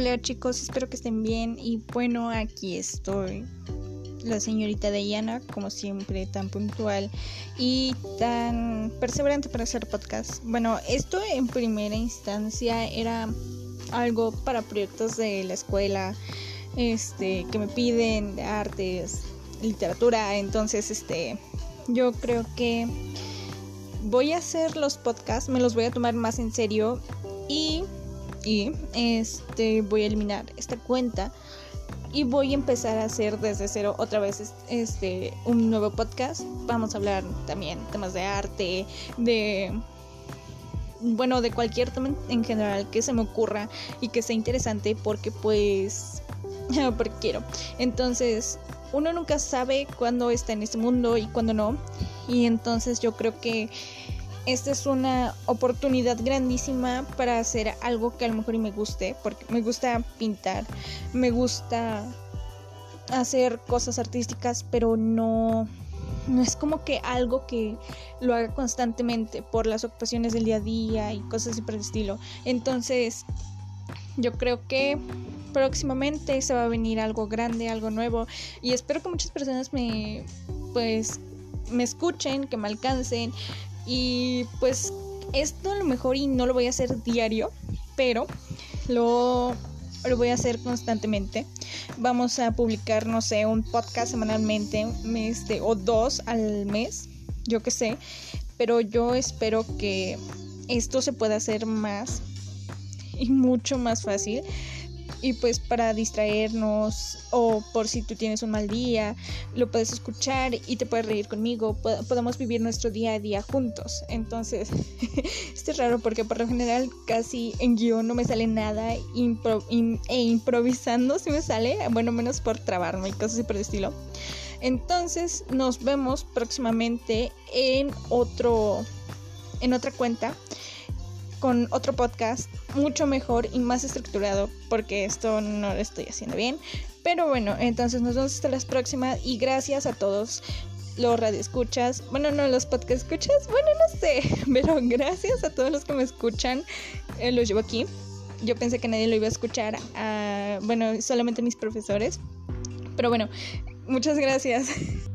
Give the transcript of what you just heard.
Hola chicos, espero que estén bien y bueno, aquí estoy. La señorita Diana, como siempre, tan puntual y tan perseverante para hacer podcast. Bueno, esto en primera instancia era algo para proyectos de la escuela, este, que me piden de artes, literatura, entonces, este, yo creo que voy a hacer los podcasts, me los voy a tomar más en serio y y este voy a eliminar esta cuenta y voy a empezar a hacer desde cero otra vez este un nuevo podcast. Vamos a hablar también temas de arte, de bueno, de cualquier tema en general que se me ocurra y que sea interesante porque pues porque quiero. Entonces, uno nunca sabe cuándo está en este mundo y cuándo no. Y entonces yo creo que esta es una oportunidad grandísima para hacer algo que a lo mejor me guste, porque me gusta pintar, me gusta hacer cosas artísticas, pero no no es como que algo que lo haga constantemente por las ocupaciones del día a día y cosas así por el estilo. Entonces, yo creo que próximamente se va a venir algo grande, algo nuevo y espero que muchas personas me pues me escuchen, que me alcancen, y pues esto a lo mejor y no lo voy a hacer diario, pero lo, lo voy a hacer constantemente. Vamos a publicar, no sé, un podcast semanalmente este, o dos al mes, yo qué sé. Pero yo espero que esto se pueda hacer más y mucho más fácil y pues para distraernos o por si tú tienes un mal día, lo puedes escuchar y te puedes reír conmigo, podemos vivir nuestro día a día juntos. Entonces, esto es raro porque por lo general casi en guion no me sale nada e improvisando si me sale, bueno, menos por trabarme y cosas así por el estilo. Entonces, nos vemos próximamente en otro en otra cuenta con otro podcast mucho mejor y más estructurado porque esto no lo estoy haciendo bien. Pero bueno, entonces nos vemos hasta las próximas y gracias a todos los radioescuchas, bueno, no los podcast escuchas, bueno, no sé, pero gracias a todos los que me escuchan, eh, los llevo aquí. Yo pensé que nadie lo iba a escuchar, bueno, solamente mis profesores. Pero bueno, muchas gracias.